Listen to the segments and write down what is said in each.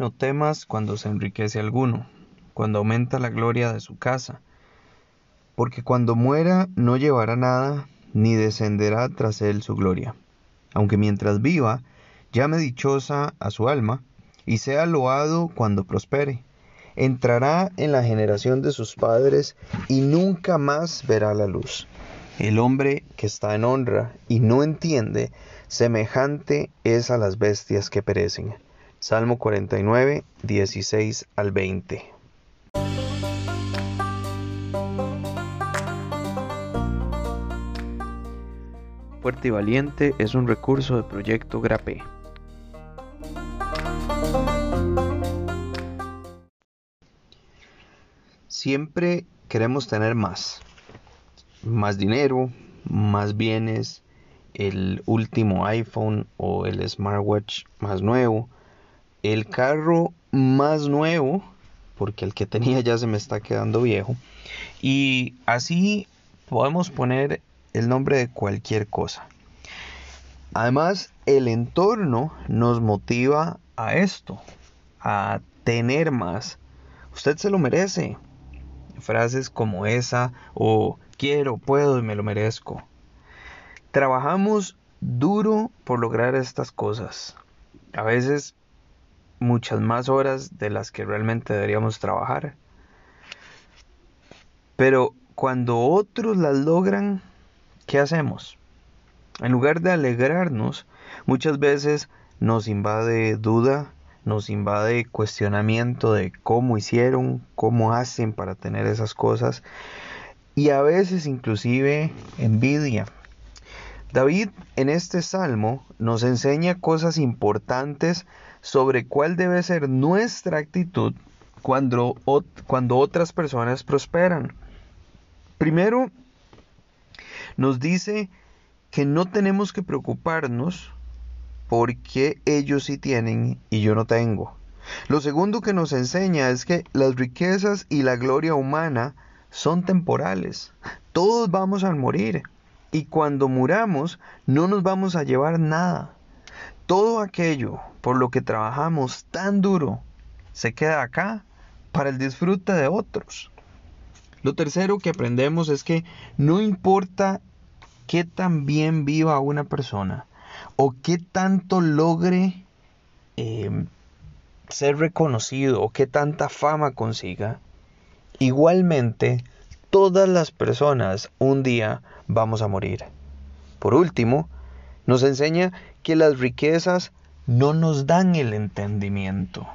no temas cuando se enriquece alguno, cuando aumenta la gloria de su casa, porque cuando muera no llevará nada, ni descenderá tras él su gloria. Aunque mientras viva, llame dichosa a su alma, y sea loado cuando prospere. Entrará en la generación de sus padres y nunca más verá la luz. El hombre que está en honra y no entiende, semejante es a las bestias que perecen. Salmo 49, 16 al 20. Fuerte y Valiente es un recurso del proyecto GRAPE. Siempre queremos tener más. Más dinero, más bienes, el último iPhone o el smartwatch más nuevo, el carro más nuevo, porque el que tenía ya se me está quedando viejo. Y así podemos poner el nombre de cualquier cosa. Además, el entorno nos motiva a esto, a tener más. Usted se lo merece. Frases como esa o quiero, puedo y me lo merezco. Trabajamos duro por lograr estas cosas. A veces muchas más horas de las que realmente deberíamos trabajar. Pero cuando otros las logran, ¿qué hacemos? En lugar de alegrarnos, muchas veces nos invade duda, nos invade cuestionamiento de cómo hicieron, cómo hacen para tener esas cosas y a veces inclusive envidia. David en este salmo nos enseña cosas importantes sobre cuál debe ser nuestra actitud cuando, cuando otras personas prosperan. Primero, nos dice que no tenemos que preocuparnos porque ellos sí tienen y yo no tengo. Lo segundo que nos enseña es que las riquezas y la gloria humana son temporales. Todos vamos a morir. Y cuando muramos no nos vamos a llevar nada. Todo aquello por lo que trabajamos tan duro se queda acá para el disfrute de otros. Lo tercero que aprendemos es que no importa qué tan bien viva una persona o qué tanto logre em, ser reconocido o qué tanta fama consiga, igualmente todas las personas un día vamos a morir. Por último, nos enseña que las riquezas no nos dan el entendimiento.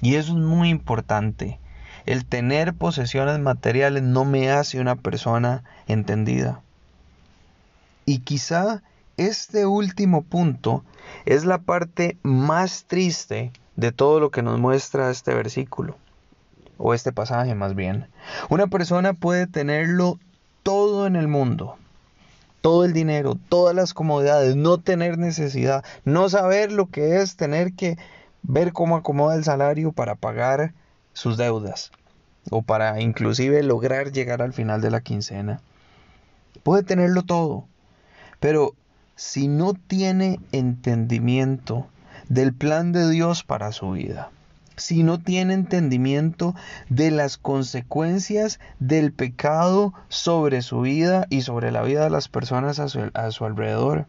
Y eso es muy importante. El tener posesiones materiales no me hace una persona entendida. Y quizá este último punto es la parte más triste de todo lo que nos muestra este versículo, o este pasaje más bien. Una persona puede tenerlo todo en el mundo, todo el dinero, todas las comodidades, no tener necesidad, no saber lo que es tener que ver cómo acomoda el salario para pagar sus deudas o para inclusive lograr llegar al final de la quincena. Puede tenerlo todo, pero si no tiene entendimiento del plan de Dios para su vida, si no tiene entendimiento de las consecuencias del pecado sobre su vida y sobre la vida de las personas a su, alrededor.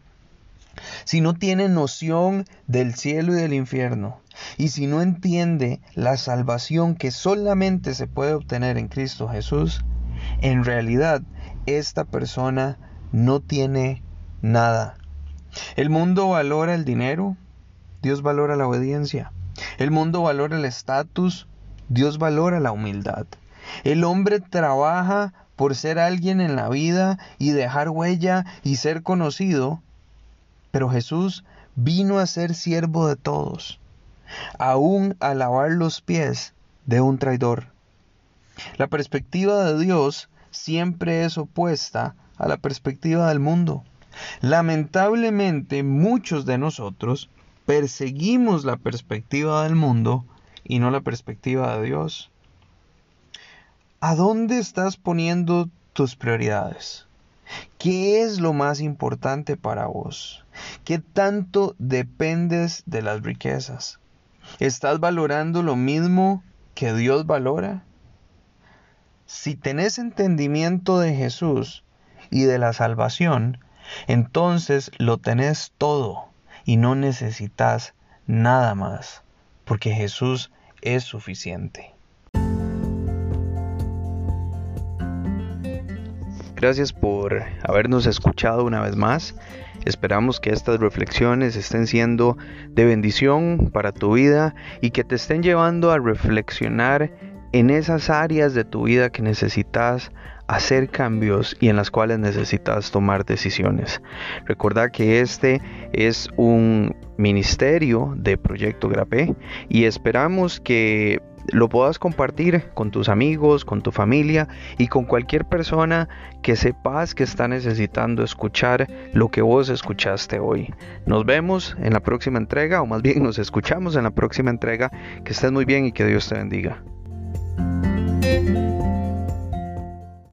Si no tiene noción del cielo y del infierno, y si no entiende la salvación que solamente se puede obtener en Cristo Jesús, en realidad esta persona no tiene nada. El mundo valora el dinero, Dios valora la obediencia. El mundo valora el estatus, Dios valora la humildad. El hombre trabaja por ser alguien en la vida y dejar huella y ser conocido, pero Jesús vino a ser siervo de todos, aún a lavar los pies de un traidor. La perspectiva de Dios siempre es opuesta a la perspectiva del mundo. Lamentablemente muchos de nosotros perseguimos la perspectiva del mundo y no la perspectiva de Dios. ¿A dónde estás poniendo tus prioridades? ¿Qué es lo más importante para vos? ¿Qué tanto dependes de las riquezas? ¿Estás valorando lo mismo que Dios valora? Si tenés entendimiento de Jesús y de la salvación, entonces lo tenés todo y no necesitas nada más, porque Jesús es suficiente. Gracias por habernos escuchado una vez más. Esperamos que estas reflexiones estén siendo de bendición para tu vida y que te estén llevando a reflexionar en esas áreas de tu vida que necesitas hacer cambios y en las cuales necesitas tomar decisiones. Recuerda que este es un ministerio de Proyecto Grape y esperamos que lo puedas compartir con tus amigos, con tu familia y con cualquier persona que sepas que está necesitando escuchar lo que vos escuchaste hoy. Nos vemos en la próxima entrega o más bien nos escuchamos en la próxima entrega. Que estés muy bien y que Dios te bendiga. Música